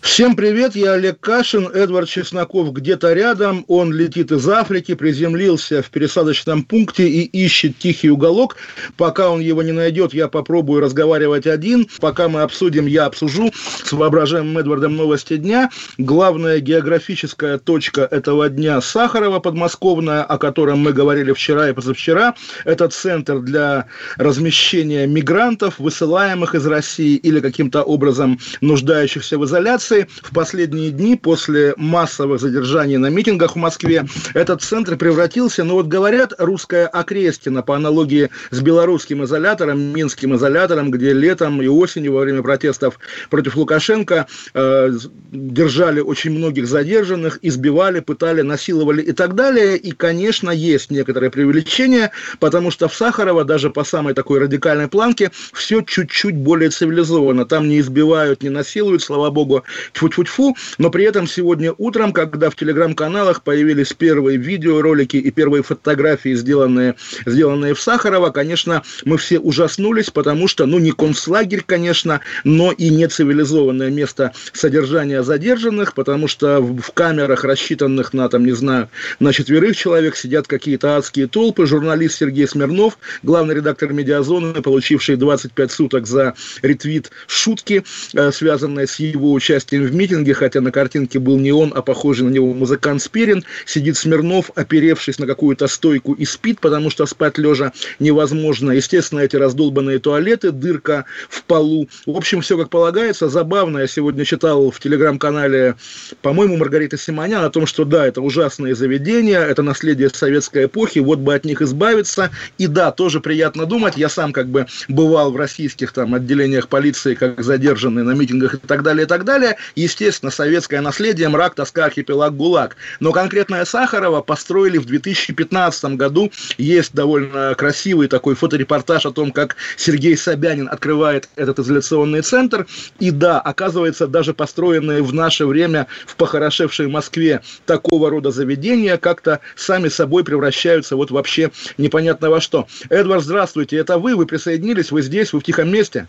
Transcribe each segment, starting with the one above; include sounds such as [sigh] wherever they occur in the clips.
Всем привет, я Олег Кашин, Эдвард Чесноков где-то рядом, он летит из Африки, приземлился в пересадочном пункте и ищет тихий уголок. Пока он его не найдет, я попробую разговаривать один. Пока мы обсудим, я обсужу с воображаемым Эдвардом новости дня. Главная географическая точка этого дня Сахарова подмосковная, о котором мы говорили вчера и позавчера. Это центр для размещения мигрантов, высылаемых из России или каким-то образом нуждающихся в изоляции в последние дни после массовых задержаний на митингах в Москве этот центр превратился, ну вот говорят, русская окрестина по аналогии с белорусским изолятором, минским изолятором, где летом и осенью во время протестов против Лукашенко э, держали очень многих задержанных, избивали, пытали, насиловали и так далее. И, конечно, есть некоторое преувеличение, потому что в Сахарово даже по самой такой радикальной планке все чуть-чуть более цивилизованно. Там не избивают, не насилуют, слава богу, тьфу-тьфу-тьфу, но при этом сегодня утром, когда в телеграм-каналах появились первые видеоролики и первые фотографии, сделанные, сделанные в Сахарово, конечно, мы все ужаснулись, потому что, ну, не концлагерь, конечно, но и не цивилизованное место содержания задержанных, потому что в камерах, рассчитанных на, там, не знаю, на четверых человек, сидят какие-то адские толпы. Журналист Сергей Смирнов, главный редактор «Медиазоны», получивший 25 суток за ретвит шутки, э, связанные с его участием участием в митинге, хотя на картинке был не он, а похожий на него музыкант Спирин. Сидит Смирнов, оперевшись на какую-то стойку и спит, потому что спать лежа невозможно. Естественно, эти раздолбанные туалеты, дырка в полу. В общем, все как полагается. Забавно, я сегодня читал в телеграм-канале, по-моему, Маргарита Симонян о том, что да, это ужасные заведения, это наследие советской эпохи, вот бы от них избавиться. И да, тоже приятно думать, я сам как бы бывал в российских там отделениях полиции, как задержанный на митингах и так далее, и так далее естественно, советское наследие, мрак, тоска, архипелаг, ГУЛАГ. Но конкретное Сахарова построили в 2015 году. Есть довольно красивый такой фоторепортаж о том, как Сергей Собянин открывает этот изоляционный центр. И да, оказывается, даже построенные в наше время в похорошевшей Москве такого рода заведения как-то сами собой превращаются вот вообще непонятно во что. Эдвард, здравствуйте, это вы, вы присоединились, вы здесь, вы в тихом месте?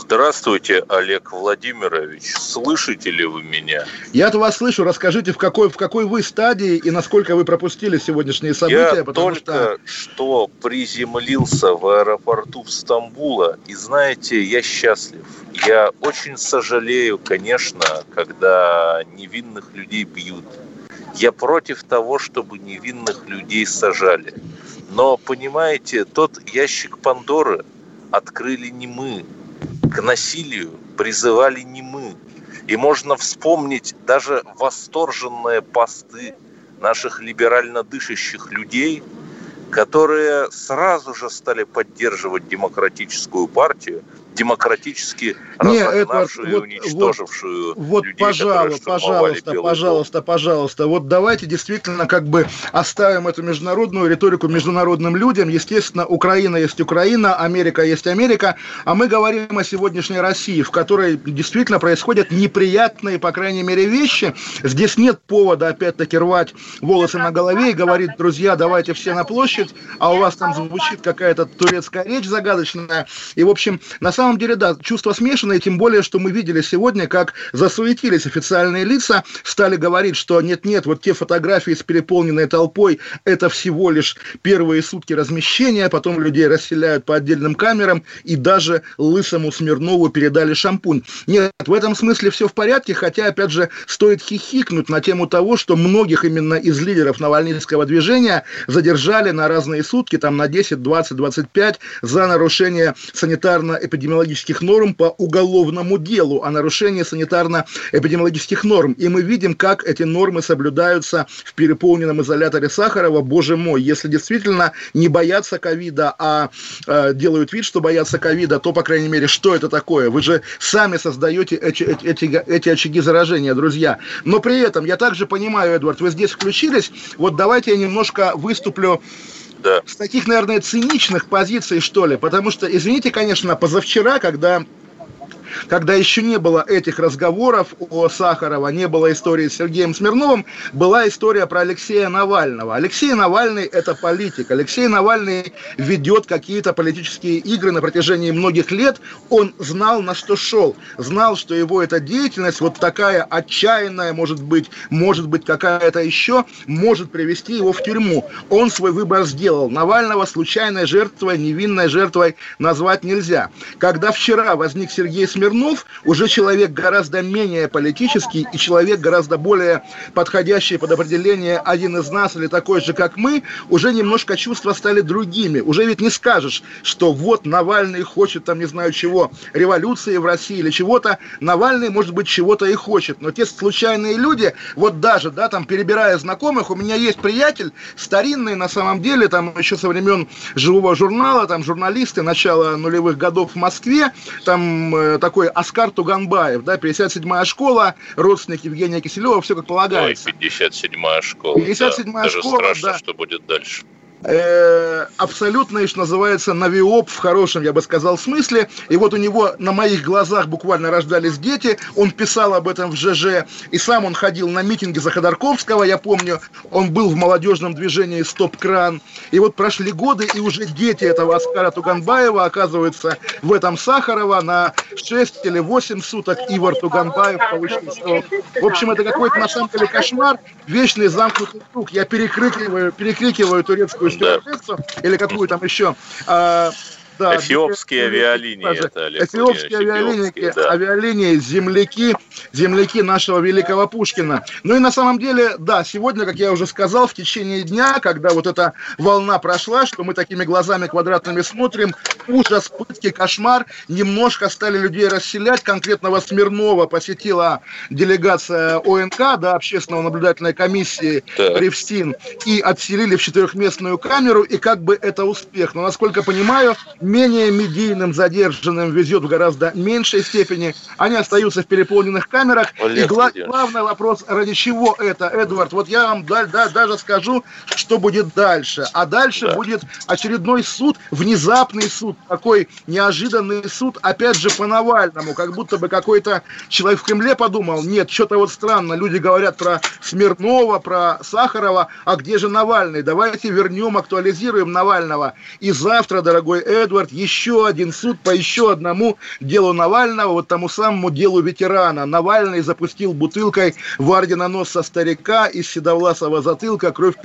Здравствуйте, Олег Владимирович. Слышите ли вы меня? Я-то вас слышу. Расскажите, в какой, в какой вы стадии и насколько вы пропустили сегодняшние события? Я только что... что приземлился в аэропорту в Стамбула. И знаете, я счастлив. Я очень сожалею, конечно, когда невинных людей бьют. Я против того, чтобы невинных людей сажали. Но, понимаете, тот ящик Пандоры открыли не мы, к насилию призывали не мы. И можно вспомнить даже восторженные посты наших либерально дышащих людей, которые сразу же стали поддерживать демократическую партию, демократически не, разогнавшую это, вот, и уничтожившую вот, вот людей, пожалуйста, пожалуйста, пожалуйста, пожалуйста, вот давайте действительно как бы оставим эту международную риторику международным людям. Естественно, Украина есть Украина, Америка есть Америка, а мы говорим о сегодняшней России, в которой действительно происходят неприятные, по крайней мере, вещи. Здесь нет повода, опять-таки, рвать волосы на голове и говорить, друзья, давайте все на площадь, а у вас там звучит какая-то турецкая речь загадочная. И, в общем, на самом самом деле, да, чувства смешанные, тем более, что мы видели сегодня, как засуетились официальные лица, стали говорить, что нет-нет, вот те фотографии с переполненной толпой, это всего лишь первые сутки размещения, потом людей расселяют по отдельным камерам, и даже Лысому Смирнову передали шампунь. Нет, в этом смысле все в порядке, хотя, опять же, стоит хихикнуть на тему того, что многих именно из лидеров Навальнинского движения задержали на разные сутки, там на 10, 20, 25 за нарушение санитарно-эпидемиологического эпидемиологических норм по уголовному делу о нарушении санитарно-эпидемиологических норм. И мы видим, как эти нормы соблюдаются в переполненном изоляторе Сахарова. Боже мой, если действительно не боятся ковида, а э, делают вид, что боятся ковида, то, по крайней мере, что это такое? Вы же сами создаете эти, эти, эти очаги заражения, друзья. Но при этом, я также понимаю, Эдвард, вы здесь включились, вот давайте я немножко выступлю да. с таких, наверное, циничных позиций, что ли, потому что, извините, конечно, позавчера, когда когда еще не было этих разговоров о Сахарова, не было истории с Сергеем Смирновым, была история про Алексея Навального. Алексей Навальный – это политик. Алексей Навальный ведет какие-то политические игры на протяжении многих лет. Он знал, на что шел. Знал, что его эта деятельность, вот такая отчаянная, может быть, может быть какая-то еще, может привести его в тюрьму. Он свой выбор сделал. Навального случайной жертвой, невинной жертвой назвать нельзя. Когда вчера возник Сергей Смирнов, Смирнов уже человек гораздо менее политический и человек гораздо более подходящий под определение один из нас или такой же, как мы, уже немножко чувства стали другими. Уже ведь не скажешь, что вот Навальный хочет там не знаю чего, революции в России или чего-то. Навальный, может быть, чего-то и хочет. Но те случайные люди, вот даже, да, там перебирая знакомых, у меня есть приятель старинный на самом деле, там еще со времен живого журнала, там журналисты начала нулевых годов в Москве, там э, такой такой Оскар Туганбаев, да, 57-я школа, родственник Евгения Киселева, все как полагается. Ой, 57-я школа. 57-я да. школа, Даже страшно, да. что будет дальше. Э, абсолютно, что называется, навиоп в хорошем, я бы сказал, смысле. И вот у него на моих глазах буквально рождались дети. Он писал об этом в ЖЖ. И сам он ходил на митинги за Ходорковского, я помню. Он был в молодежном движении «Стоп-кран». И вот прошли годы, и уже дети этого Оскара Туганбаева оказываются в этом Сахарова на 6 или 8 суток. Ивар Туганбаев получил срок. В общем, это какой-то на самом деле кошмар. Вечный замкнутый круг. Я перекрикиваю, перекрикиваю турецкую стюардессу или какую там еще. А, да, Эфиопские авиалинии. Это, Олег Эфиопские авиалинии, да. авиалинии, земляки, земляки нашего великого Пушкина. Ну и на самом деле, да, сегодня, как я уже сказал, в течение дня, когда вот эта волна прошла, что мы такими глазами квадратными смотрим, ужас, пытки, кошмар, немножко стали людей расселять. Конкретного Смирнова посетила делегация ОНК, да, Общественного наблюдательной комиссии да. Ревстин, и отселили в четырехместную камеру, и как бы это успех. Но, насколько понимаю, менее медийным задержанным везет в гораздо меньшей степени. Они остаются в переполненных камерах. Олег и гла- главный вопрос, ради чего это, Эдвард? Вот я вам да, да, даже скажу, что будет дальше. А дальше да. будет очередной суд, внезапный суд, такой неожиданный суд, опять же по Навальному, как будто бы какой-то человек в Кремле подумал, нет, что-то вот странно, люди говорят про Смирнова, про Сахарова, а где же Навальный? Давайте вернем, актуализируем Навального. И завтра, дорогой Эдвард, Эдвард, еще один суд по еще одному делу Навального, вот тому самому делу ветерана. Навальный запустил бутылкой в орденонос со старика из седовласого затылка, кровь,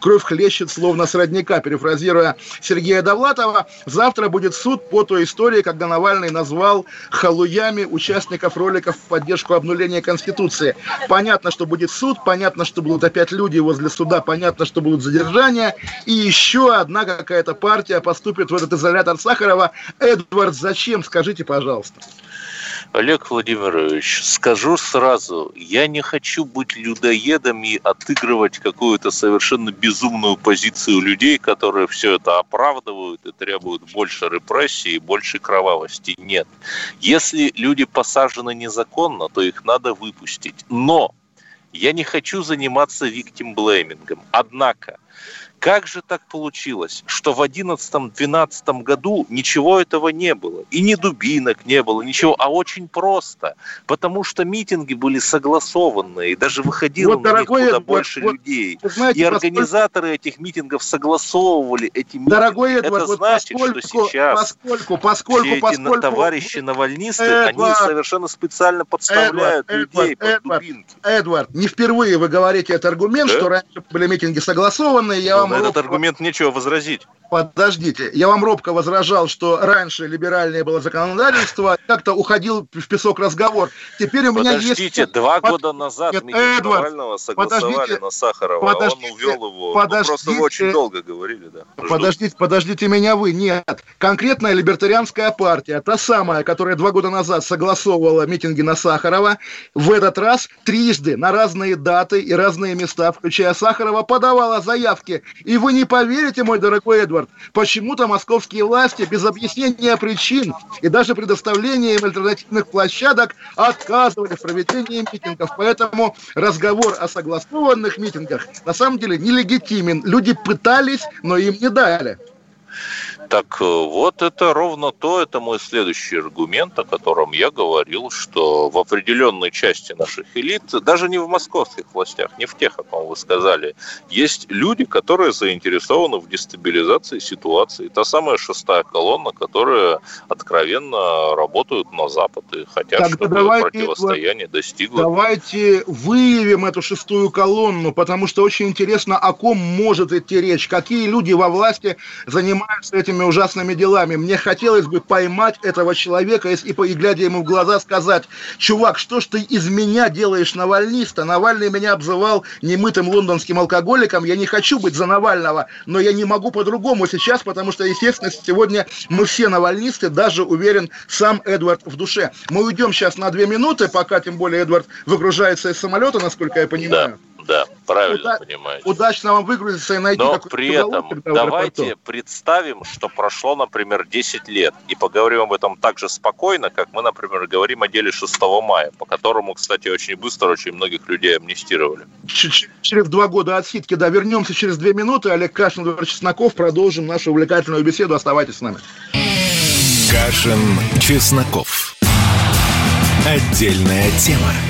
кровь хлещет словно с родника, перефразируя Сергея Довлатова. Завтра будет суд по той истории, когда Навальный назвал халуями участников роликов в поддержку обнуления Конституции. Понятно, что будет суд, понятно, что будут опять люди возле суда, понятно, что будут задержания, и еще одна какая-то партия поступит в этот изолятор Сахарова. Эдвард, зачем? Скажите, пожалуйста. Олег Владимирович, скажу сразу, я не хочу быть людоедом и отыгрывать какую-то совершенно безумную позицию людей, которые все это оправдывают и требуют больше репрессий и больше кровавости. Нет. Если люди посажены незаконно, то их надо выпустить. Но я не хочу заниматься виктим-блеймингом. Однако, как же так получилось, что в 11-12 году ничего этого не было? И ни дубинок не было, ничего, а очень просто. Потому что митинги были согласованные, даже выходило вот, на них куда Эдвард, больше вот, людей. Знаете, и организаторы поскольку... этих митингов согласовывали эти митинги. Дорогой Эдвард, Это значит, поскольку, что сейчас поскольку, поскольку, все эти поскольку, товарищи навальнисты, Эдвард, они совершенно специально подставляют Эдвард, людей Эдвард, под дубинки. Эдвард, не впервые вы говорите этот аргумент, да? что раньше были митинги согласованные. Я вам на этот аргумент нечего возразить. Подождите, я вам робко возражал, что раньше либеральнее было законодательство, как-то уходил в песок разговор. Теперь у меня подождите, есть... Подождите, два Под... года назад Нет, Эдвард, Навального согласовали подождите, на Сахарова, подождите, а он увел его. Подождите, Мы просто вы очень долго говорили, да. Подождите, подождите меня вы. Нет, конкретная либертарианская партия, та самая, которая два года назад согласовывала митинги на Сахарова, в этот раз трижды на разные даты и разные места, включая Сахарова, подавала заявки. И вы не поверите, мой дорогой Эдвард, почему-то московские власти без объяснения причин и даже предоставления им альтернативных площадок отказывали в проведении митингов. Поэтому разговор о согласованных митингах на самом деле нелегитимен. Люди пытались, но им не дали. Так э, вот это ровно то, это мой следующий аргумент, о котором я говорил, что в определенной части наших элит, даже не в московских властях, не в тех, о ком вы сказали, есть люди, которые заинтересованы в дестабилизации ситуации. Та самая шестая колонна, которая откровенно работают на Запад и хотят, Тогда чтобы давайте, противостояние достигло. Давайте выявим эту шестую колонну, потому что очень интересно, о ком может идти речь, какие люди во власти занимаются этим этими ужасными делами. Мне хотелось бы поймать этого человека и, и глядя ему в глаза, сказать, чувак, что ж ты из меня делаешь навальниста? Навальный меня обзывал немытым лондонским алкоголиком. Я не хочу быть за Навального, но я не могу по-другому сейчас, потому что, естественно, сегодня мы все навальнисты, даже, уверен, сам Эдвард в душе. Мы уйдем сейчас на две минуты, пока, тем более, Эдвард выгружается из самолета, насколько я понимаю. Да. Да, правильно Уда- понимаете. Удачно вам выгрузиться и найти Но при этом давайте представим, что прошло, например, 10 лет, и поговорим об этом так же спокойно, как мы, например, говорим о деле 6 мая, по которому, кстати, очень быстро очень многих людей амнистировали. Через два года отсидки, да, вернемся через две минуты. Олег Кашин, Эдвард Чесноков, продолжим нашу увлекательную беседу. Оставайтесь с нами. Кашин, Чесноков. Отдельная тема.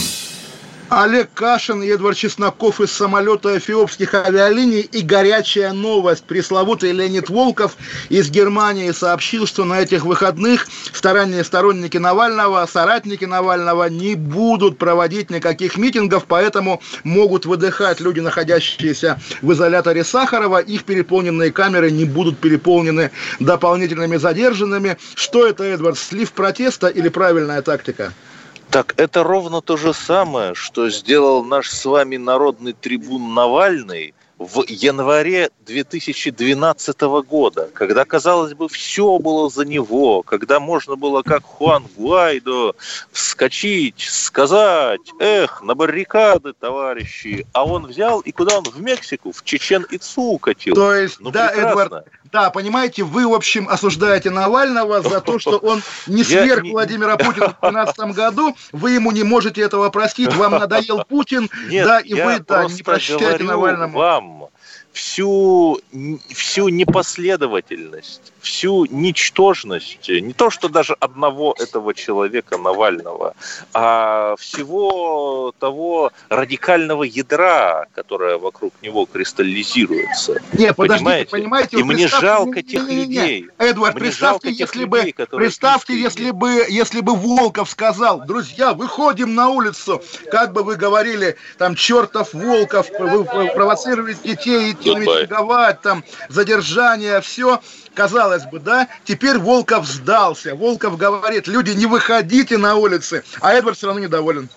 Олег Кашин и Эдвард Чесноков из самолета эфиопских авиалиний и горячая новость. Пресловутый Леонид Волков из Германии сообщил, что на этих выходных старания сторонники Навального, соратники Навального не будут проводить никаких митингов, поэтому могут выдыхать люди, находящиеся в изоляторе Сахарова. Их переполненные камеры не будут переполнены дополнительными задержанными. Что это, Эдвард, слив протеста или правильная тактика? Так это ровно то же самое, что сделал наш с вами народный трибун Навальный в январе 2012 года, когда, казалось бы, все было за него, когда можно было, как Хуан Гуайдо, вскочить, сказать, эх, на баррикады, товарищи, а он взял и куда он? В Мексику, в Чечен-Ицу укатил. То есть, ну, да, прекрасно. Эдвард, да, понимаете, вы, в общем, осуждаете Навального за то, что он [laughs] не сверх Владимира Путина в 2012 году. Вы ему не можете этого простить. Вам надоел Путин, да, и вы, да, не прощаете Навальному. вам всю, всю непоследовательность, всю ничтожность, не то что даже одного этого человека Навального, а всего того радикального ядра, которое вокруг него кристаллизируется. Не, подождите, понимаете? И мне жалко этих людей. Эдвард, мне представьте, если бы, представьте, если бы, если бы Волков сказал, друзья, выходим на улицу, как бы вы говорили, там, чертов Волков, вы провоцируете детей идти митинговать, там, задержание, все. Казалось бы, да, теперь Волков сдался. Волков говорит, люди, не выходите на улицы, а Эдвард все равно недоволен.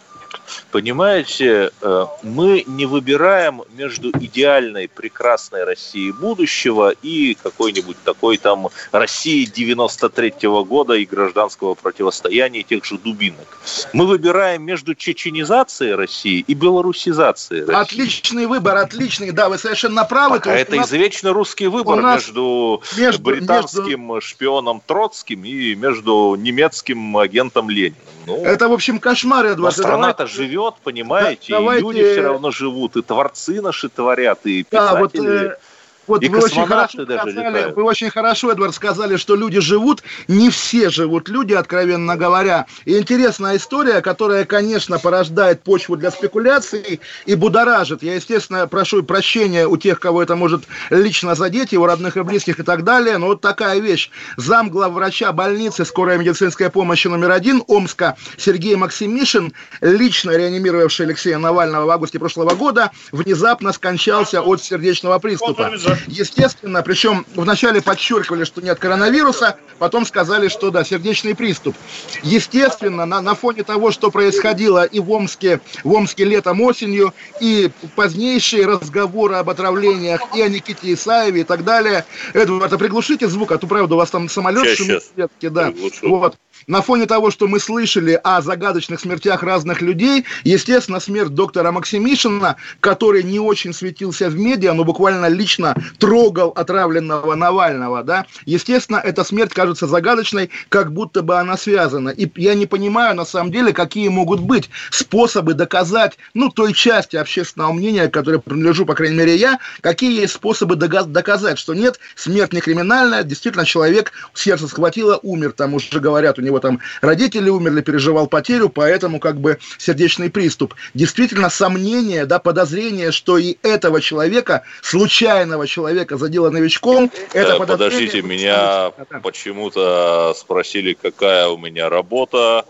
Понимаете, э, мы не выбираем между идеальной, прекрасной Россией будущего и какой-нибудь такой там России 93-го года и гражданского противостояния тех же дубинок. Мы выбираем между чеченизацией России и белорусизацией России. Отличный выбор, отличный, да, вы совершенно правы. Пока это нас... извечно русский выбор между, между британским между... шпионом Троцким и между немецким агентом Лениным. Ну, это, в общем, кошмар, Эдвард. Страна-то живет, понимаете, да, давайте... и люди все равно живут, и творцы наши творят, и писатели. Да, вот, э, Вот И вы очень, хорошо даже сказали, летают. вы очень хорошо, Эдвард, сказали, что люди живут. Не все живут люди, откровенно говоря. И интересная история, которая, конечно, порождает почву для спекуляций и будоражит. Я, естественно, прошу прощения у тех, кого это может лично задеть, его родных и близких и так далее. Но вот такая вещь. Зам главврача больницы скорая медицинская помощь номер один Омска Сергей Максимишин, лично реанимировавший Алексея Навального в августе прошлого года, внезапно скончался от сердечного приступа. Естественно, причем вначале подчеркивали, что нет коронавируса, потом сказали, что да, сердечный приступ. Естественно, на, на фоне того, что происходило и в Омске, в Омске летом, осенью, и позднейшие разговоры об отравлениях и о Никите Исаеве и так далее. Эдвард, а приглушите звук, а то, правда, у вас там самолет шумит да. Вот. На фоне того, что мы слышали о загадочных смертях разных людей, естественно, смерть доктора Максимишина, который не очень светился в медиа, но буквально лично трогал отравленного Навального, да, естественно, эта смерть кажется загадочной, как будто бы она связана. И я не понимаю, на самом деле, какие могут быть способы доказать, ну, той части общественного мнения, которой принадлежу, по крайней мере, я, какие есть способы доказать, что нет, смерть не криминальная, действительно, человек сердце схватило, умер, там уже говорят, у него там родители умерли, переживал потерю, поэтому как бы сердечный приступ. Действительно, сомнение, да, подозрение, что и этого человека, случайного человека задело новичком, это Э, подозрение... Подождите, меня почему-то спросили, какая у меня работа.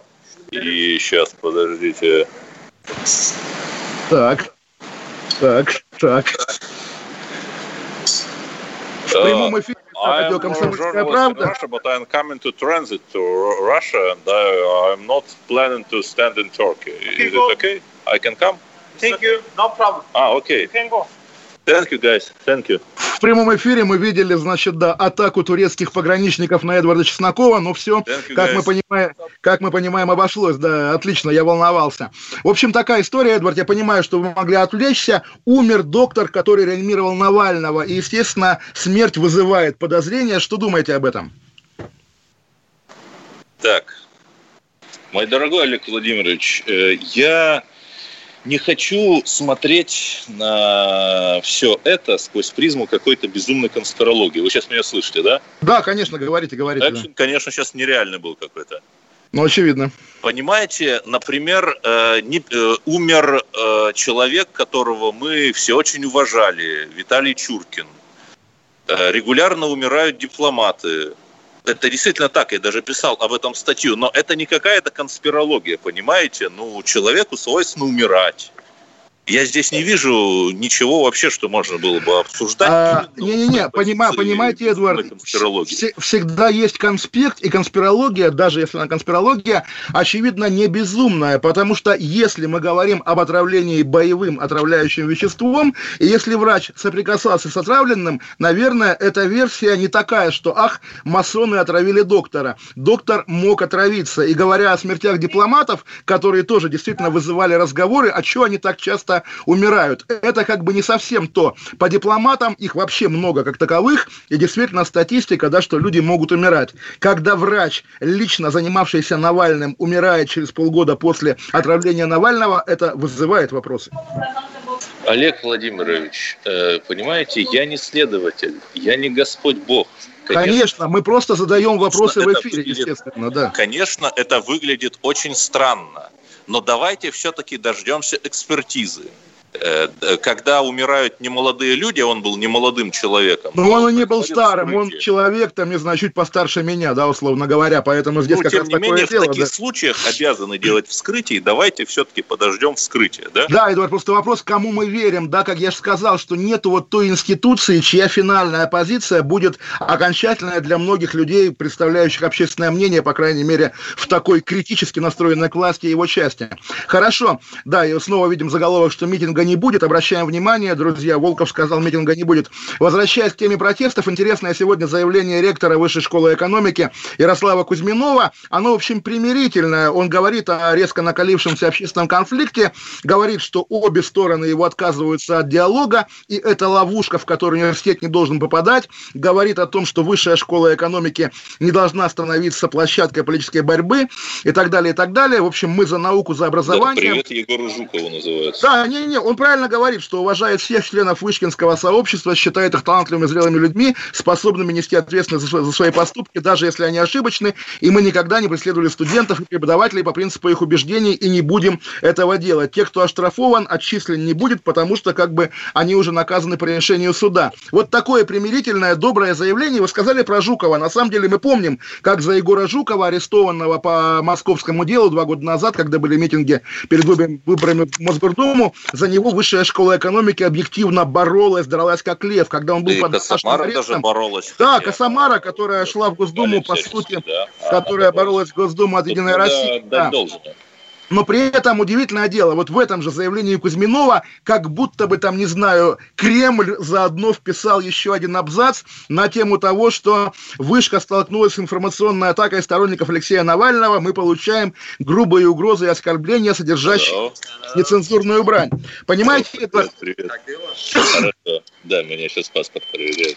И сейчас, подождите. Так, так, так. В прямом эфире I'm a journalist in Russia, but I'm coming to transit to Russia, and I, am not planning to stand in Turkey. Is go. it okay? I can come? Thank you. No problem. Ah, okay. You can go. Thank you, guys. Thank you. В прямом эфире мы видели, значит, да, атаку турецких пограничников на Эдварда Чеснокова, но все, you, как guys. мы, понимаем, как мы понимаем, обошлось, да, отлично, я волновался. В общем, такая история, Эдвард, я понимаю, что вы могли отвлечься. Умер доктор, который реанимировал Навального, и, естественно, смерть вызывает подозрения. Что думаете об этом? Так, мой дорогой Олег Владимирович, э, я не хочу смотреть на все это сквозь призму какой-то безумной конспирологии. Вы сейчас меня слышите, да? Да, конечно, говорите, говорите. да. Экшен, конечно, сейчас нереальный был какой-то. Ну, очевидно. Понимаете, например, э, не- э, умер э, человек, которого мы все очень уважали, Виталий Чуркин. Э, регулярно умирают дипломаты. Это действительно так, я даже писал об этом статью, но это не какая-то конспирология, понимаете? Ну, человеку свойственно умирать. Я здесь не вижу ничего вообще, что можно было бы обсуждать. А, именно Не-не-не, с понима- понимаете, Эдвард, вс- всегда есть конспект, и конспирология, даже если она конспирология, очевидно, не безумная, потому что если мы говорим об отравлении боевым отравляющим веществом, и если врач соприкасался с отравленным, наверное, эта версия не такая, что, ах, масоны отравили доктора. Доктор мог отравиться. И говоря о смертях дипломатов, которые тоже действительно вызывали разговоры, а чего они так часто умирают, это как бы не совсем то. По дипломатам их вообще много как таковых, и действительно статистика, да, что люди могут умирать. Когда врач, лично занимавшийся Навальным, умирает через полгода после отравления Навального, это вызывает вопросы. Олег Владимирович, э, понимаете, я не следователь, я не Господь Бог. Конечно, мы просто задаем вопросы в эфире, выглядит- естественно, да. Конечно, это выглядит очень странно, но давайте все-таки дождемся экспертизы. Э, Когда умирают немолодые люди, а он был немолодым человеком. Но он и не был старым, он вскрытие. человек, там, не знаю, чуть постарше меня, да, условно говоря, поэтому здесь Ну, как тем раз не такое менее, в дело. таких да. случаях обязаны делать вскрытие, и давайте все-таки подождем вскрытия, да? Да, Эдуард, просто вопрос, кому мы верим, да, как я же сказал, что нету вот той институции, чья финальная позиция будет окончательная для многих людей, представляющих общественное мнение, по крайней мере, в такой критически настроенной к власти его части. Хорошо, да, и снова видим заголовок, что митинга не будет, обращаем внимание, друзья, Волков сказал, митинга не будет. Возвращаясь к теме протестов, интересное сегодня заявление ректора Высшей школы экономики Ярослава Кузьминова, оно, в общем, примирительное, он говорит о резко накалившемся общественном конфликте, говорит, что обе стороны его отказываются от диалога, и это ловушка, в которую университет не должен попадать, говорит о том, что высшая школа экономики не должна становиться площадкой политической борьбы и так далее, и так далее. В общем, мы за науку, за Да, образование. привет Егору Жукову называется. Да, не-не, он он правильно говорит, что уважает всех членов Вышкинского сообщества, считает их талантливыми, зрелыми людьми, способными нести ответственность за свои поступки, даже если они ошибочны, и мы никогда не преследовали студентов и преподавателей по принципу их убеждений и не будем этого делать. Те, кто оштрафован, отчислен не будет, потому что как бы они уже наказаны по решению суда. Вот такое примирительное, доброе заявление вы сказали про Жукова. На самом деле мы помним, как за Егора Жукова, арестованного по московскому делу два года назад, когда были митинги перед выборами в Мосгордуму, за него высшая школа экономики объективно боролась, дралась как лев, когда он был под Косомара даже боролась. Да, Косомара, которая шла в Госдуму, по сути, да. которая боролась в Госдуму от Единой России. Да. Но при этом удивительное дело, вот в этом же заявлении Кузьминова, как будто бы там, не знаю, Кремль заодно вписал еще один абзац на тему того, что Вышка столкнулась с информационной атакой сторонников Алексея Навального, мы получаем грубые угрозы и оскорбления, содержащие нецензурную брань. Понимаете? Привет, привет. Хорошо. Да, меня сейчас паспорт проверяет.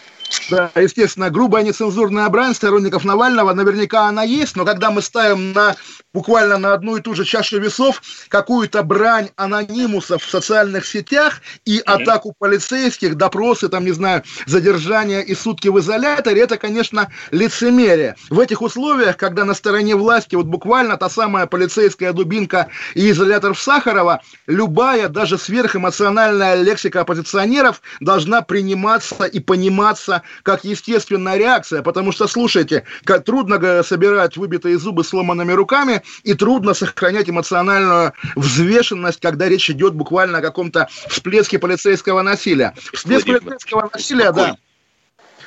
Да, естественно, грубая нецензурная брань сторонников Навального, наверняка она есть, но когда мы ставим на буквально на одну и ту же чашу весов какую-то брань анонимусов в социальных сетях и атаку полицейских, допросы, там, не знаю, задержание и сутки в изоляторе, это, конечно, лицемерие. В этих условиях, когда на стороне власти вот буквально та самая полицейская дубинка и изолятор в Сахарова, любая, даже сверхэмоциональная лексика оппозиционеров должна приниматься и пониматься как естественная реакция, потому что, слушайте, как трудно собирать выбитые зубы сломанными руками, и трудно сохранять эмоциональную взвешенность, когда речь идет буквально о каком-то всплеске полицейского насилия. Всплеск полицейского насилия, да.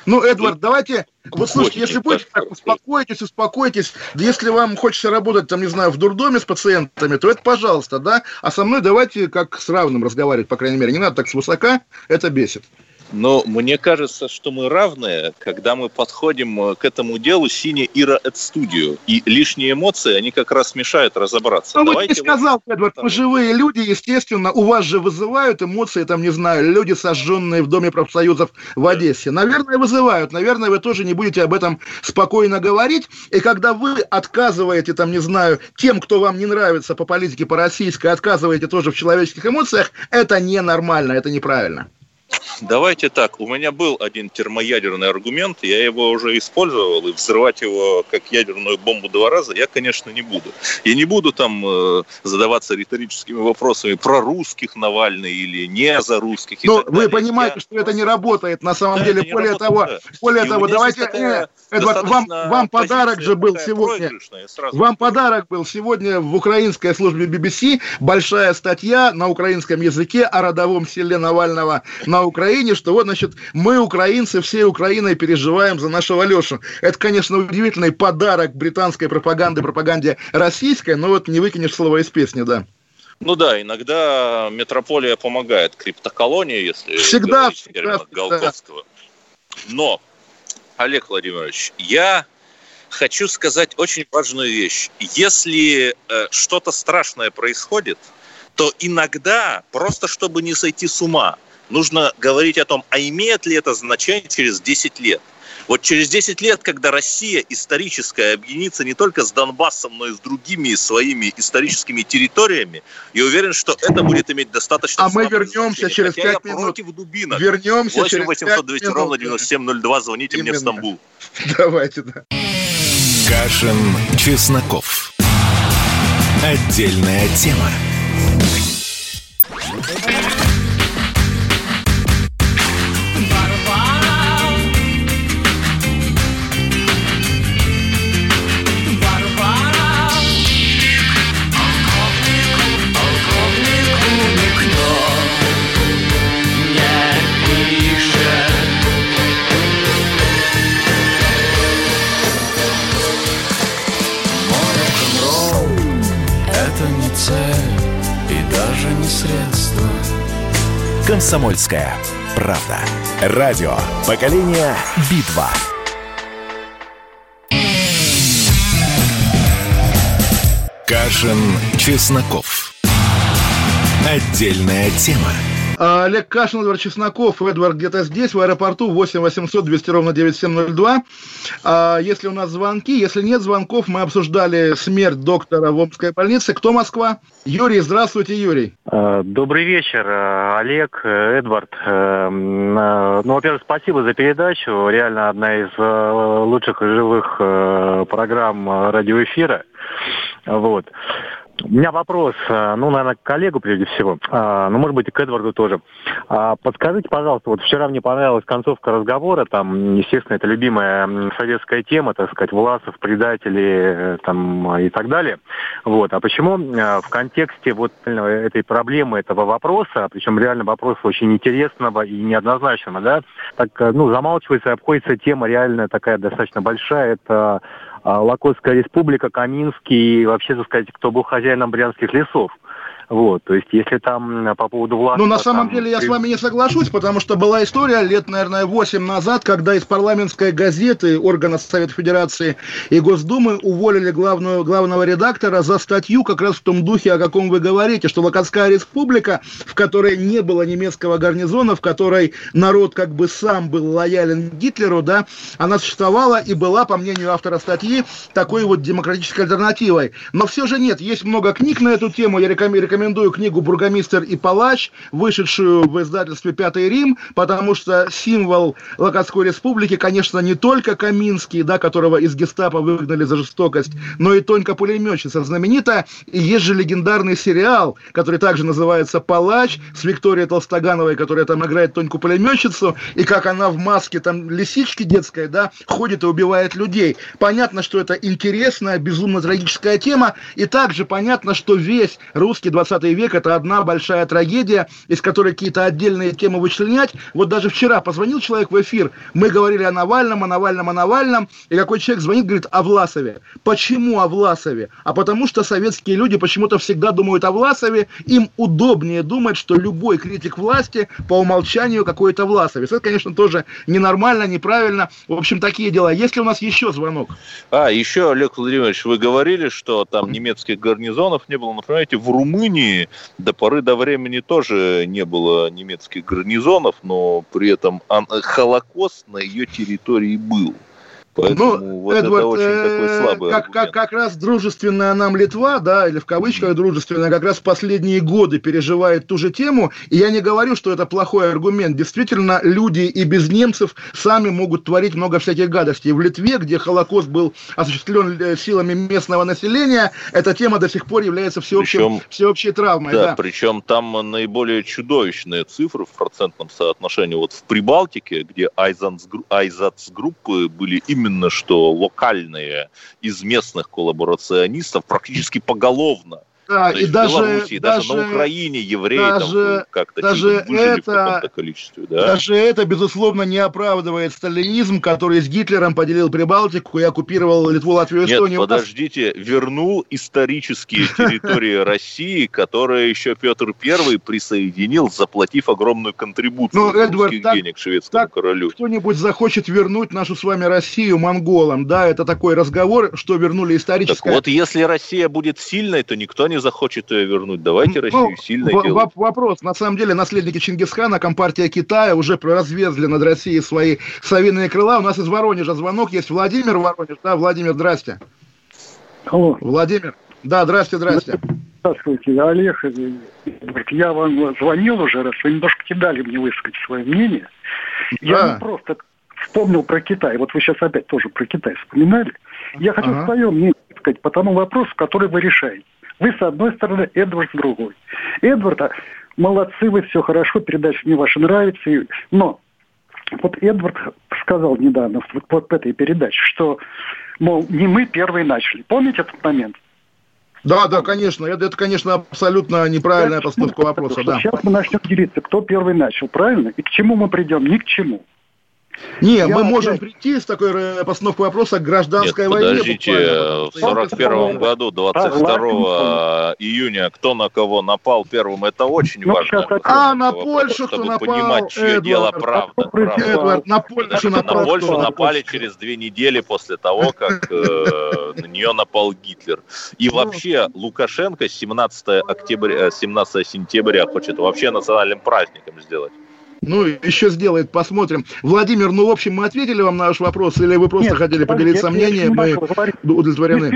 Ну, Эдвард, давайте, вот слушайте, если будете так, успокойтесь, успокойтесь. Если вам хочется работать, там, не знаю, в дурдоме с пациентами, то это пожалуйста, да. А со мной давайте как с равным разговаривать, по крайней мере. Не надо так свысока, это бесит. Но мне кажется, что мы равные, когда мы подходим э, к этому делу сине Ира от студию. И лишние эмоции, они как раз мешают разобраться. Ну, вот ты сказал, вот... Эдвард, мы живые люди, естественно, у вас же вызывают эмоции, там, не знаю, люди, сожженные в Доме профсоюзов в Одессе. Наверное, вызывают. Наверное, вы тоже не будете об этом спокойно говорить. И когда вы отказываете, там, не знаю, тем, кто вам не нравится по политике, по российской, отказываете тоже в человеческих эмоциях, это ненормально, это неправильно. Давайте так, у меня был один термоядерный аргумент, я его уже использовал, и взрывать его как ядерную бомбу два раза я, конечно, не буду. Я не буду там э, задаваться риторическими вопросами про русских Навальный или не за русских. Ну, вы понимаете, я... что это не работает на самом да, деле. Более того, да. более и того, давайте, э, Эдвард, вам, вам подарок же был сегодня. Вам подарок был сегодня в украинской службе BBC большая статья на украинском языке о родовом селе Навального на Украине, что вот, значит, мы, украинцы, всей Украиной переживаем за нашего Лешу. Это, конечно, удивительный подарок британской пропаганды, пропаганде российской, но вот не выкинешь слово из песни, да. Ну да, иногда метрополия помогает криптоколонии, если всегда, всегда, Голковского. Но, Олег Владимирович, я хочу сказать очень важную вещь. Если э, что-то страшное происходит, то иногда, просто чтобы не сойти с ума, нужно говорить о том, а имеет ли это значение через 10 лет. Вот через 10 лет, когда Россия историческая объединится не только с Донбассом, но и с другими своими историческими территориями, я уверен, что это будет иметь достаточно... А мы вернемся через 5 минут. против дубинок. Вернемся 8 через 800 200 минут. ровно 9702, звоните Именно. мне в Стамбул. [laughs] Давайте, да. Кашин, Чесноков. Отдельная тема. «Комсомольская правда». Радио «Поколение Битва». Кашин, Чесноков. Отдельная тема. А, Олег Кашин, Эдвард Чесноков, Эдвард где-то здесь, в аэропорту 8 800 200 ровно 9702. А, если у нас звонки, если нет звонков, мы обсуждали смерть доктора в Омской больнице. Кто Москва? Юрий, здравствуйте, Юрий. А, добрый вечер, Олег, Эдвард. Ну, во-первых, спасибо за передачу. Реально одна из лучших живых программ радиоэфира. Вот. У меня вопрос, э, ну, наверное, к коллегу прежде всего, а, ну, может быть, и к Эдварду тоже. А, подскажите, пожалуйста, вот вчера мне понравилась концовка разговора, там, естественно, это любимая советская тема, так сказать, Власов, предатели, э, там, и так далее. Вот. А почему э, в контексте вот этой проблемы, этого вопроса, причем реально вопроса очень интересного и неоднозначного, да, так, ну, замалчивается, обходится тема реально такая достаточно большая, это Лакотская республика, Каминский, и вообще, так сказать, кто был хозяином брянских лесов. Вот, то есть, если там по поводу власти... Ну, на самом там... деле, я с вами не соглашусь, потому что была история лет, наверное, 8 назад, когда из парламентской газеты, органа Совета Федерации и Госдумы уволили главную, главного редактора за статью как раз в том духе, о каком вы говорите, что Локотская республика, в которой не было немецкого гарнизона, в которой народ как бы сам был лоялен Гитлеру, да, она существовала и была, по мнению автора статьи, такой вот демократической альтернативой. Но все же нет, есть много книг на эту тему, я рекомендую рекомендую книгу «Бургомистр и палач», вышедшую в издательстве «Пятый Рим», потому что символ Локотской республики, конечно, не только Каминский, да, которого из гестапо выгнали за жестокость, но и Тонька Пулеметчица знаменитая. И есть же легендарный сериал, который также называется «Палач» с Викторией Толстогановой, которая там играет Тоньку Пулеметчицу, и как она в маске там лисички детской, да, ходит и убивает людей. Понятно, что это интересная, безумно трагическая тема, и также понятно, что весь русский 20 20 век – это одна большая трагедия, из которой какие-то отдельные темы вычленять. Вот даже вчера позвонил человек в эфир, мы говорили о Навальном, о Навальном, о Навальном, и какой человек звонит, говорит о Власове. Почему о Власове? А потому что советские люди почему-то всегда думают о Власове, им удобнее думать, что любой критик власти по умолчанию какой-то Власовец. Это, конечно, тоже ненормально, неправильно. В общем, такие дела. Есть ли у нас еще звонок? А, еще, Олег Владимирович, вы говорили, что там немецких гарнизонов не было, но, понимаете, в Румынии Румынии до поры до времени тоже не было немецких гарнизонов, но при этом Холокост на ее территории был. Поэтому ну, вот Эдвард, это очень э, такой слабый как, как, как раз дружественная нам Литва, да, или в кавычках дружественная, как раз последние годы переживает ту же тему. И я не говорю, что это плохой аргумент. Действительно, люди и без немцев сами могут творить много всяких гадостей. В Литве, где Холокост был осуществлен э, силами местного населения, эта тема до сих пор является всеобщим, причем, всеобщей травмой. Да, да, причем там наиболее чудовищные цифры в процентном соотношении. Вот в Прибалтике, где Айзацгруппы были именно именно что локальные из местных коллаборационистов практически поголовно да, То и даже, Беларуси, даже, даже на Украине евреи даже, как-то даже это, в количестве. Да? Даже это, безусловно, не оправдывает сталинизм, который с Гитлером поделил Прибалтику и оккупировал Литву, Латвию, Эстонию. Нет, подождите, вернул исторические территории [laughs] России, которые еще Петр I присоединил, заплатив огромную контрибуцию ну, Эдвард, денег шведскому королю. Кто-нибудь захочет вернуть нашу с вами Россию монголам, да, это такой разговор, что вернули историческое... Так вот, если Россия будет сильной, то никто не захочет ее вернуть. Давайте ну, Россию сильно в- делать. Вопрос. На самом деле, наследники Чингисхана, Компартия Китая уже развезли над Россией свои совиные крыла. У нас из Воронежа звонок есть. Владимир Воронеж. Да, Владимир, здрасте. Алло. Владимир. Да, здрасте, здрасте. Здравствуйте, Олег. Я вам звонил уже раз, вы немножко не дали мне высказать свое мнение. Я да. не просто вспомнил про Китай. Вот вы сейчас опять тоже про Китай вспоминали. Я хочу ага. свое мнение сказать по тому вопросу, который вы решаете. Вы с одной стороны, Эдвард с другой. Эдварда, молодцы, вы все хорошо, передача мне ваша нравится, но вот Эдвард сказал недавно вот, вот в этой передаче, что, мол, не мы первые начали. Помните этот момент? Да, да, конечно. Это, это конечно, абсолютно неправильная постановка вопроса. Да. Сейчас мы начнем делиться, кто первый начал, правильно? И к чему мы придем? Ни к чему. Не, я мы можем прийти с такой э, постановкой вопроса к гражданской Нет, войне. Подождите, в 41 году, 22 июня, кто на кого напал первым, это очень ну, важно. А, на Польшу кто напал? понимать, чье дело правда. Эдвард, на Польшу напал. На Польшу напали через две недели после того, как э, на нее напал Гитлер. И ну. вообще Лукашенко 17, октября, 17 э, сентября хочет вообще национальным праздником сделать. Ну, еще сделает, посмотрим. Владимир, ну, в общем, мы ответили вам на ваш вопрос, или вы просто Нет, хотели поделиться мнением, мы удовлетворены?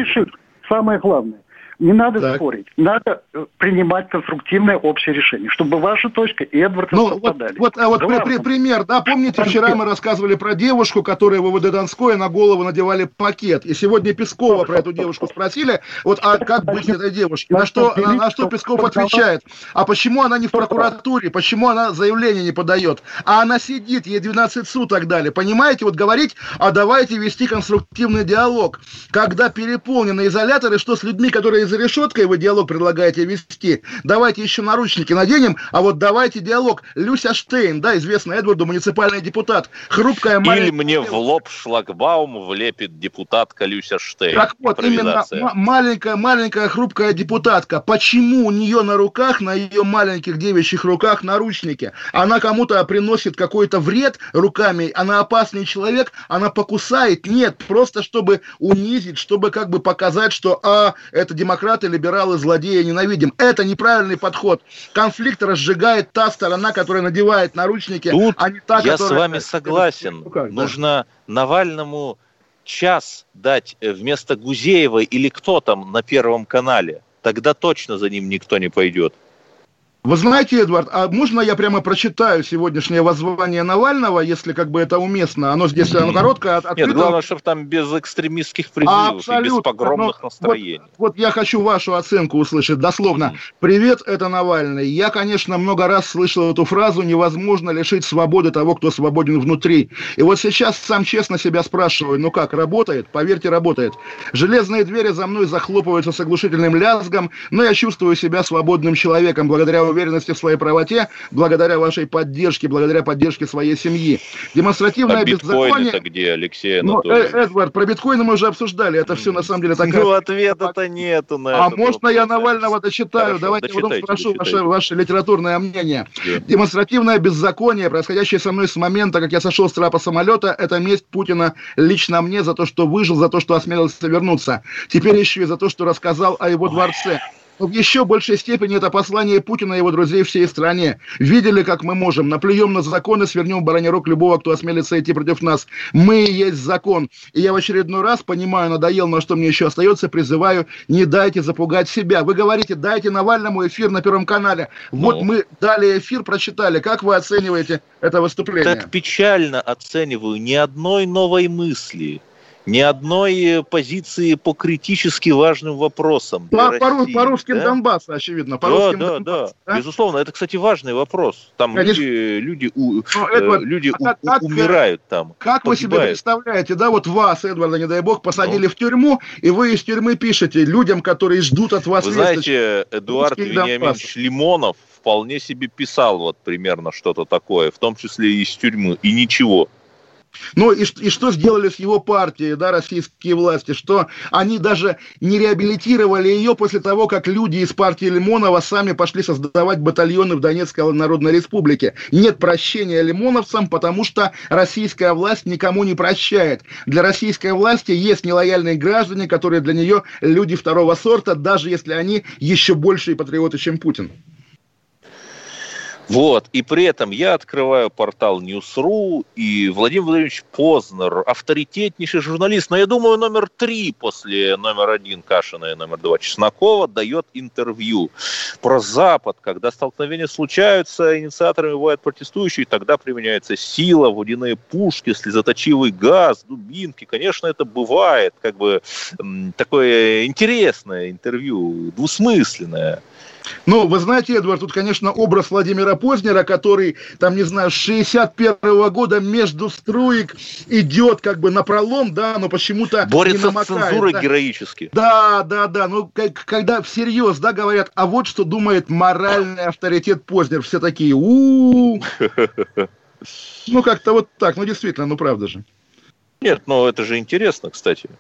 Самое главное. Не надо так. спорить, надо э, принимать конструктивное общее решение, чтобы ваша точка и Эдвард ну, совпадали. Вот, вот, а вот при, при, пример, да, помните, вчера мы рассказывали про девушку, которой в ВВД Донской на голову надевали пакет, и сегодня Пескова про эту девушку спросили, вот, а как быть этой девушке? На что, на, на что Песков отвечает? А почему она не в прокуратуре? Почему она заявление не подает? А она сидит, ей 12 суток дали. Понимаете, вот говорить, а давайте вести конструктивный диалог. Когда переполнены изоляторы, что с людьми, которые за решеткой вы диалог предлагаете вести. Давайте еще наручники наденем, а вот давайте диалог. Люся Штейн, да, известный Эдварду, муниципальный депутат. Хрупкая маленькая... Или мне в лоб шлагбаум влепит депутатка Люся Штейн. Так вот, именно маленькая, маленькая хрупкая депутатка. Почему у нее на руках, на ее маленьких девичьих руках наручники? Она кому-то приносит какой-то вред руками, она опасный человек, она покусает? Нет, просто чтобы унизить, чтобы как бы показать, что, а, это демократия демократы, либералы, злодеи ненавидим. Это неправильный подход. Конфликт разжигает та сторона, которая надевает наручники, Тут а не та, я которая... с вами согласен. Руках, Нужно да. Навальному час дать э, вместо Гузеева или кто там на Первом канале. Тогда точно за ним никто не пойдет. Вы знаете, Эдвард, а можно я прямо прочитаю сегодняшнее воззвание Навального, если как бы это уместно? Оно здесь оно короткое, открыто. Нет, главное, чтобы там без экстремистских призывов Абсолютно. и без погромных Но настроений. Вот, вот я хочу вашу оценку услышать, дословно. «Привет, это Навальный. Я, конечно, много раз слышал эту фразу «невозможно лишить свободы того, кто свободен внутри». И вот сейчас сам честно себя спрашиваю, ну как, работает? Поверьте, работает. Железные двери за мной захлопываются с оглушительным лязгом, но я чувствую себя свободным человеком благодаря уверенности в своей правоте, благодаря вашей поддержке, благодаря поддержке своей семьи. Демонстративное а беззаконие... где, Алексей ну, э, Эдвард, про биткоины мы уже обсуждали, это все на самом деле такая... Ну, ответа-то нету на А это можно я Навального дочитаю? Хорошо, Давайте потом спрошу ваше, ваше литературное мнение. Yeah. Демонстративное беззаконие, происходящее со мной с момента, как я сошел с трапа самолета, это месть Путина лично мне за то, что выжил, за то, что осмелился вернуться. Теперь еще и за то, что рассказал о его дворце. Но в еще большей степени это послание Путина и его друзей всей стране. Видели, как мы можем. Наплюем на законы, свернем бараний рог любого, кто осмелится идти против нас. Мы и есть закон. И я в очередной раз, понимаю, надоел, но что мне еще остается, призываю, не дайте запугать себя. Вы говорите, дайте Навальному эфир на Первом канале. Вот ну. мы дали эфир, прочитали. Как вы оцениваете это выступление? Так печально оцениваю. Ни одной новой мысли ни одной позиции по критически важным вопросам. По, России, по русским да? Донбассу, очевидно. По да, да, Донбассу, да, да. Безусловно, это, кстати, важный вопрос. Там Конечно. люди, люди, у, Эдвард, э, люди а, у, как, умирают там. Как погибают. вы себе представляете, да, вот вас, Эдварда, не дай бог, посадили ну. в тюрьму, и вы из тюрьмы пишете людям, которые ждут от вас... Вы знаете, Эдуард Вениаминович Лимонов вполне себе писал вот примерно что-то такое, в том числе и из тюрьмы, и ничего. Ну и, и что сделали с его партией, да, российские власти? Что они даже не реабилитировали ее после того, как люди из партии Лимонова сами пошли создавать батальоны в Донецкой Народной Республике. Нет прощения лимоновцам, потому что российская власть никому не прощает. Для российской власти есть нелояльные граждане, которые для нее люди второго сорта, даже если они еще большие патриоты, чем Путин. Вот, и при этом я открываю портал News.ru, и Владимир Владимирович Познер, авторитетнейший журналист, но я думаю, номер три после номер один Кашина и номер два Чеснокова, дает интервью про Запад, когда столкновения случаются, инициаторами бывают протестующие, тогда применяется сила, водяные пушки, слезоточивый газ, дубинки. Конечно, это бывает, как бы такое интересное интервью, двусмысленное. Ну, вы знаете, Эдвард, тут, конечно, образ Владимира Познера, который, там, не знаю, с 61 -го года между струек идет как бы на пролом, да, но почему-то Борется с цензурой да. героически. Да, да, да, ну, когда всерьез, да, говорят, а вот что думает моральный авторитет Познер, все такие, у [laughs] Ну, как-то вот так, ну, действительно, ну, правда же. Нет, ну, это же интересно, кстати.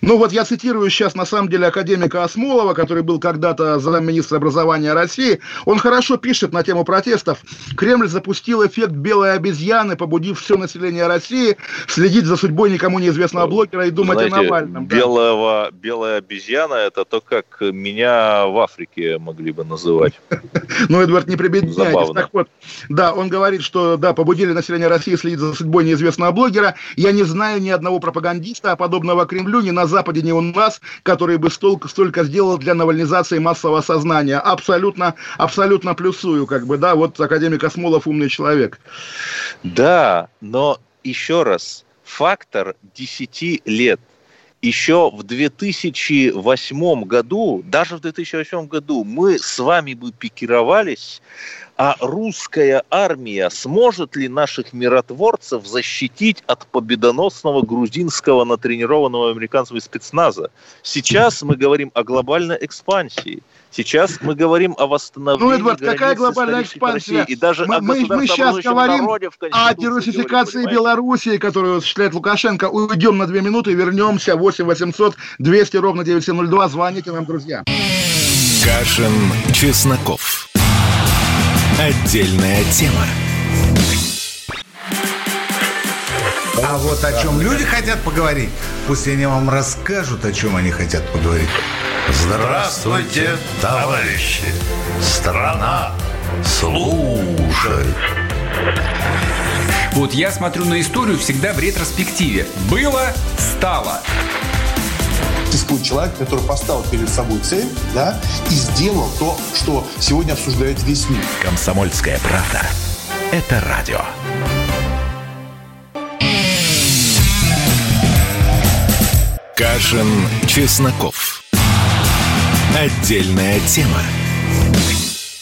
Ну вот я цитирую сейчас на самом деле академика Осмолова, который был когда-то замминистра образования России. Он хорошо пишет на тему протестов. Кремль запустил эффект белой обезьяны, побудив все население России следить за судьбой никому неизвестного блогера и думать Знаете, о Навальном. Да. Белого, белая обезьяна – это то, как меня в Африке могли бы называть. [laughs] Ну, Эдвард, не прибедняйтесь. Так вот, да, он говорит, что, да, побудили население России следить за судьбой неизвестного блогера. Я не знаю ни одного пропагандиста, подобного Кремлю, ни на Западе, ни у нас, который бы столько, столько сделал для навальнизации массового сознания. Абсолютно, абсолютно плюсую, как бы, да, вот академик Осмолов умный человек. Да, но еще раз, фактор 10 лет еще в 2008 году, даже в 2008 году мы с вами бы пикировались, а русская армия сможет ли наших миротворцев защитить от победоносного грузинского натренированного американского спецназа? Сейчас мы говорим о глобальной экспансии. Сейчас мы говорим о восстановлении Ну, Эдвард, какая глобальная экспансия? России, и даже мы, о мы, мы сейчас говорим о дерусификации Белоруссии, которую осуществляет Лукашенко. Уйдем на две минуты и вернемся. 8 800 200 ровно 9702. Звоните нам, друзья. Кашин, Чесноков. Отдельная тема. А вот о чем люди хотят поговорить, пусть они вам расскажут, о чем они хотят поговорить. Здравствуйте, товарищи! Страна служит! Вот я смотрю на историю всегда в ретроспективе. Было, стало. Существует человек, который поставил перед собой цель, да, и сделал то, что сегодня обсуждает весь мир. Комсомольская правда. Это радио. Кашин, Чесноков. Отдельная тема.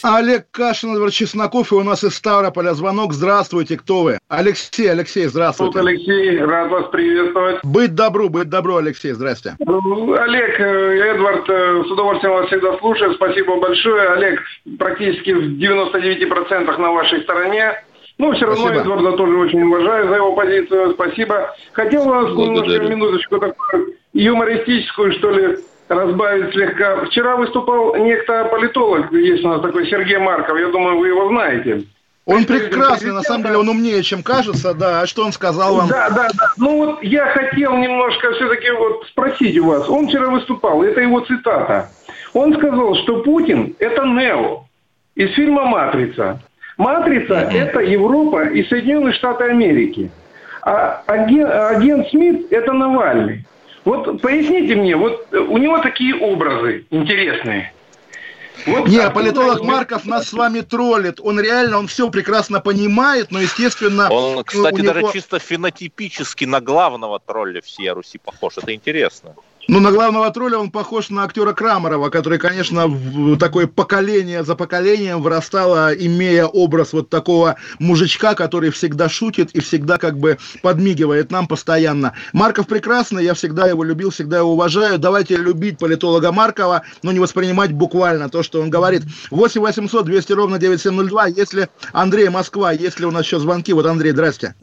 Олег Кашин, Эдвард Чесноков, и у нас из Ставрополя звонок. Здравствуйте, кто вы? Алексей, Алексей, здравствуйте. Тут Алексей, рад вас приветствовать. Быть добру, быть добру, Алексей, здрасте. Олег, э, Эдвард, э, с удовольствием вас всегда слушаю, спасибо большое. Олег, практически в 99% на вашей стороне. Ну, все равно Спасибо. Эдварда тоже очень уважаю за его позицию. Спасибо. Хотел вас Благодарю. немножко минуточку такую юмористическую, что ли, разбавить слегка. Вчера выступал некто политолог, есть у нас такой Сергей Марков, я думаю, вы его знаете. Он прекрасный, на самом деле, он умнее, чем кажется, да. А что он сказал вам? Да, да, да. Ну вот я хотел немножко все-таки вот спросить у вас. Он вчера выступал, это его цитата. Он сказал, что Путин – это Нео из фильма «Матрица». «Матрица» это Европа и Соединенные Штаты Америки. А агент, агент Смит – это Навальный. Вот поясните мне, вот у него такие образы интересные. Вот Не, политолог Марков нас с вами троллит. Он реально, он все прекрасно понимает, но, естественно... Он, кстати, него... даже чисто фенотипически на главного тролля всей Руси похож. Это интересно. Ну, на главного тролля он похож на актера Крамарова, который, конечно, в такое поколение за поколением вырастало, имея образ вот такого мужичка, который всегда шутит и всегда как бы подмигивает нам постоянно. Марков прекрасный, я всегда его любил, всегда его уважаю. Давайте любить политолога Маркова, но не воспринимать буквально то, что он говорит. 8 800 200 ровно 9702. Если Андрей, Москва, если у нас еще звонки, вот Андрей, здрасте.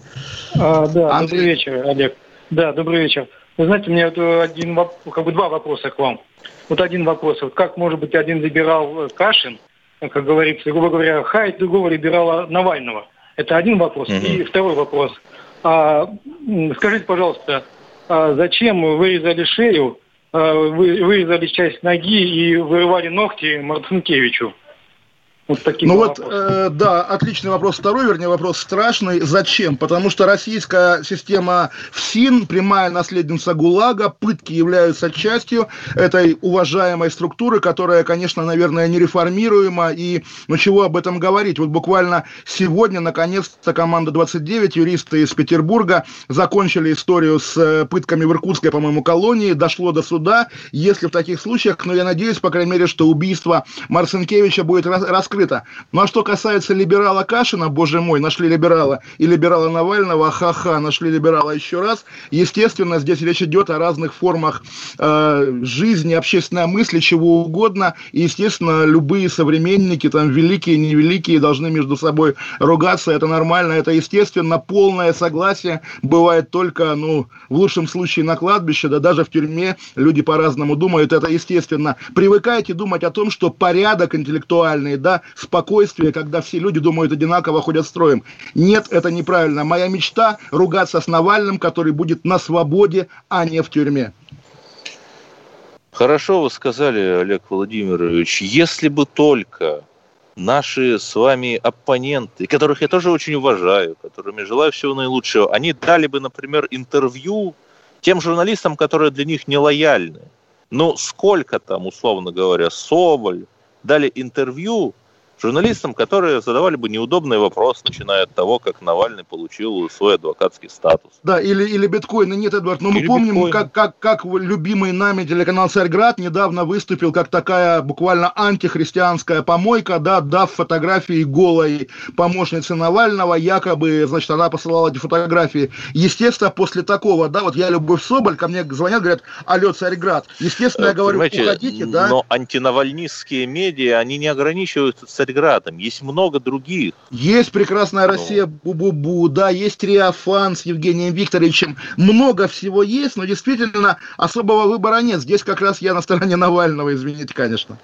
А, да, Андрей. добрый вечер, Олег. Да, добрый вечер. Вы знаете, у меня вот один, как бы два вопроса к вам. Вот один вопрос. Вот как может быть один либерал э, Кашин, как говорится, грубо говоря, хайт другого либерала Навального? Это один вопрос. Угу. И второй вопрос. А, скажите, пожалуйста, а зачем вы вырезали шею, а, вы вырезали часть ноги и вырывали ногти Марцинкевичу? Вот такие ну вот, э, да, отличный вопрос второй, вернее, вопрос страшный. Зачем? Потому что российская система ФСИН, прямая наследница ГУЛАГа, пытки являются частью этой уважаемой структуры, которая, конечно, наверное, нереформируема. И, ну, чего об этом говорить? Вот буквально сегодня, наконец-то, команда 29, юристы из Петербурга, закончили историю с э, пытками в Иркутской, по-моему, колонии, дошло до суда. Если в таких случаях, ну, я надеюсь, по крайней мере, что убийство Марцинкевича будет раскрыто открыто. Ну а что касается либерала Кашина, боже мой, нашли либерала, и либерала Навального, ха-ха, нашли либерала еще раз. Естественно, здесь речь идет о разных формах э, жизни, общественной мысли, чего угодно. И, естественно, любые современники, там, великие, невеликие, должны между собой ругаться. Это нормально, это естественно. Полное согласие бывает только, ну, в лучшем случае на кладбище, да даже в тюрьме люди по-разному думают. Это естественно. Привыкайте думать о том, что порядок интеллектуальный, да, спокойствие, когда все люди думают одинаково, ходят строем. Нет, это неправильно. Моя мечта ругаться с Навальным, который будет на свободе, а не в тюрьме. Хорошо вы сказали, Олег Владимирович, если бы только наши с вами оппоненты, которых я тоже очень уважаю, которыми желаю всего наилучшего, они дали бы, например, интервью тем журналистам, которые для них не лояльны. Ну, сколько там, условно говоря, Соболь дали интервью журналистам, которые задавали бы неудобный вопрос, начиная от того, как Навальный получил свой адвокатский статус. Да, или, или биткоины. Нет, Эдвард, но мы или помним, как, как, как любимый нами телеканал «Царьград» недавно выступил как такая буквально антихристианская помойка, да, дав фотографии голой помощницы Навального, якобы, значит, она посылала эти фотографии. Естественно, после такого, да, вот я Любовь Соболь, ко мне звонят, говорят, алло, Царьград. Естественно, я говорю, уходите, да. Но антинавальнистские медиа, они не ограничиваются Царьградом, есть много других. Есть прекрасная ну. Россия, бу-бу-бу, да, есть Триафан с Евгением Викторовичем, много всего есть, но действительно особого выбора нет. Здесь как раз я на стороне Навального, извините, конечно.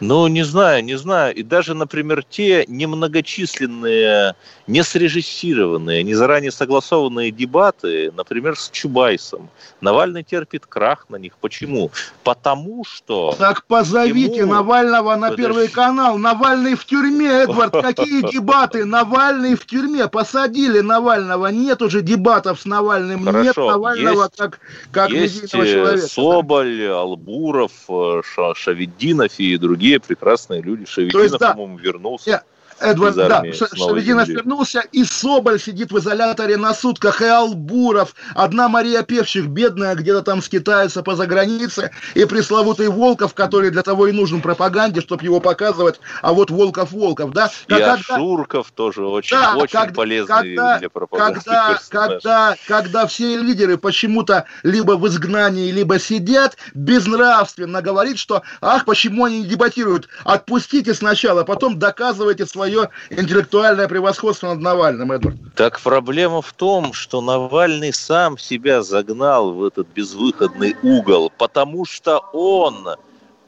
Ну, не знаю, не знаю. И даже, например, те немногочисленные, не срежиссированные, не заранее согласованные дебаты, например, с Чубайсом, Навальный терпит крах на них. Почему? Потому что... Так позовите ему... Навального на Подожди. Первый канал. Навальный в тюрьме, Эдвард. Какие [laughs] дебаты? Навальный в тюрьме. Посадили Навального. Нет уже дебатов с Навальным. Хорошо. Нет Навального есть, как, как есть э, человека. Соболь, Албуров, э, Шавединов и другие прекрасные люди. Шавединов, да, по-моему, вернулся. Эдвард, да, Шевединов вернулся, и Соболь сидит в изоляторе на сутках, и Албуров, одна Мария Певчих, бедная, где-то там скитается по загранице, и пресловутый Волков, который для того и нужен пропаганде, чтобы его показывать, а вот Волков-Волков, да? И когда... Ашурков тоже очень, да, очень как, полезный когда, для пропаганды когда, когда, когда все лидеры почему-то либо в изгнании, либо сидят, безнравственно говорит, что, ах, почему они не дебатируют, отпустите сначала, потом доказывайте свои свое интеллектуальное превосходство над Навальным, Эдвард. Так проблема в том, что Навальный сам себя загнал в этот безвыходный угол, потому что он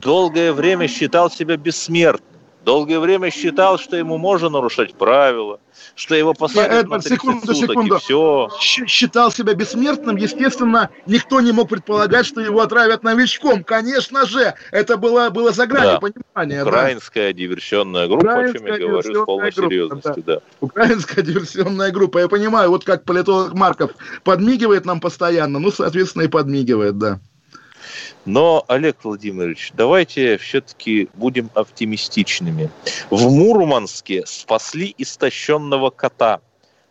долгое время считал себя бессмертным. Долгое время считал, что ему можно нарушать правила, что его посадят Эдвард, на 30 секунду, суток, секунду. и все. Считал себя бессмертным, естественно, никто не мог предполагать, что его отравят новичком. Конечно же, это было, было за гранью да. понимания. Украинская да. диверсионная группа, Украинская о чем я говорю с полной группа, серьезностью. Да. Да. Украинская диверсионная группа. Я понимаю, вот как политолог Марков подмигивает нам постоянно, ну, соответственно, и подмигивает, да. Но, Олег Владимирович, давайте все-таки будем оптимистичными. В Мурманске спасли истощенного кота,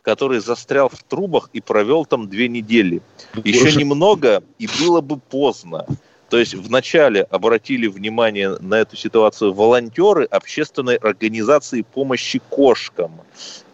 который застрял в трубах и провел там две недели. Еще немного, и было бы поздно. То есть вначале обратили внимание на эту ситуацию волонтеры общественной организации помощи кошкам.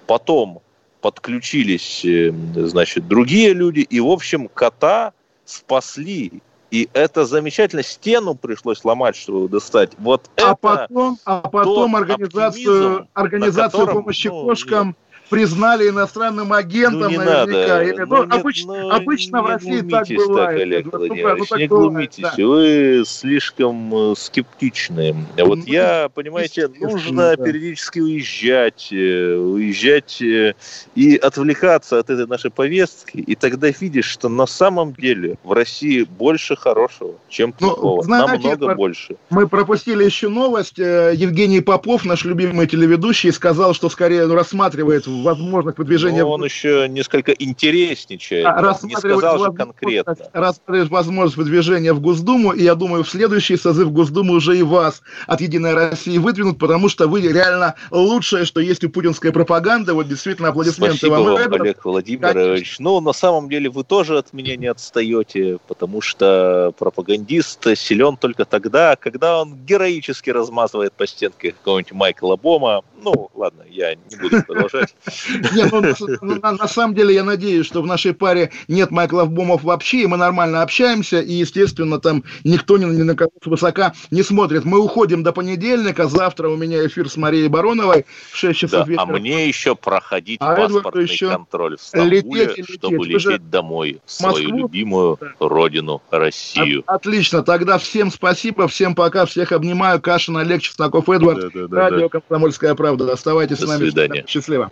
Потом подключились, э, значит, другие люди, и, в общем, кота спасли и это замечательно. Стену пришлось ломать, чтобы достать. Вот а это потом, а потом организацию, организацию помощи ну, кошкам признали иностранным агентом ну, не наверняка. Надо. Или, ну, ну, обыч, ну, обычно в России так бывает. Так, Олег ну, Владимирович, ну, не глумитесь. Да. Вы слишком э, скептичны. Вот ну, я, понимаете, нужно да. периодически уезжать, э, уезжать э, и отвлекаться от этой нашей повестки, и тогда видишь, что на самом деле в России больше хорошего, чем плохого. Ну, знаете, Намного больше. Мы пропустили еще новость. Евгений Попов, наш любимый телеведущий, сказал, что скорее рассматривает возможность продвижения... Но он еще несколько интересничает, а, не сказал же конкретно. Рассматривает возможность продвижения в Госдуму, и я думаю, в следующий созыв Госдумы уже и вас от «Единой России» выдвинут, потому что вы реально лучшее, что есть у путинской пропаганды. Вот действительно аплодисменты Спасибо вам, вам Олег Владимирович. Конечно. Ну, на самом деле, вы тоже от меня не отстаете, потому что пропагандист силен только тогда, когда он героически размазывает по стенке какого-нибудь Майкла Бома. Ну, ладно, я не буду продолжать. Нет, ну, ну на самом деле я надеюсь, что в нашей паре нет Майкла Бомов вообще, и мы нормально общаемся, и, естественно, там никто ни на кого высока не смотрит. Мы уходим до понедельника, завтра у меня эфир с Марией Бароновой в 6 часов вечера. А мне еще проходить а паспортный еще контроль в Стамбуле, лететь, лететь. чтобы лететь домой, в свою любимую да. родину, Россию. Отлично, тогда всем спасибо, всем пока, всех обнимаю. Кашин, Олег, Чесноков, Эдвард, да, да, радио да. «Комсомольская правда». Оставайтесь До с нами. Свидания. Счастливо.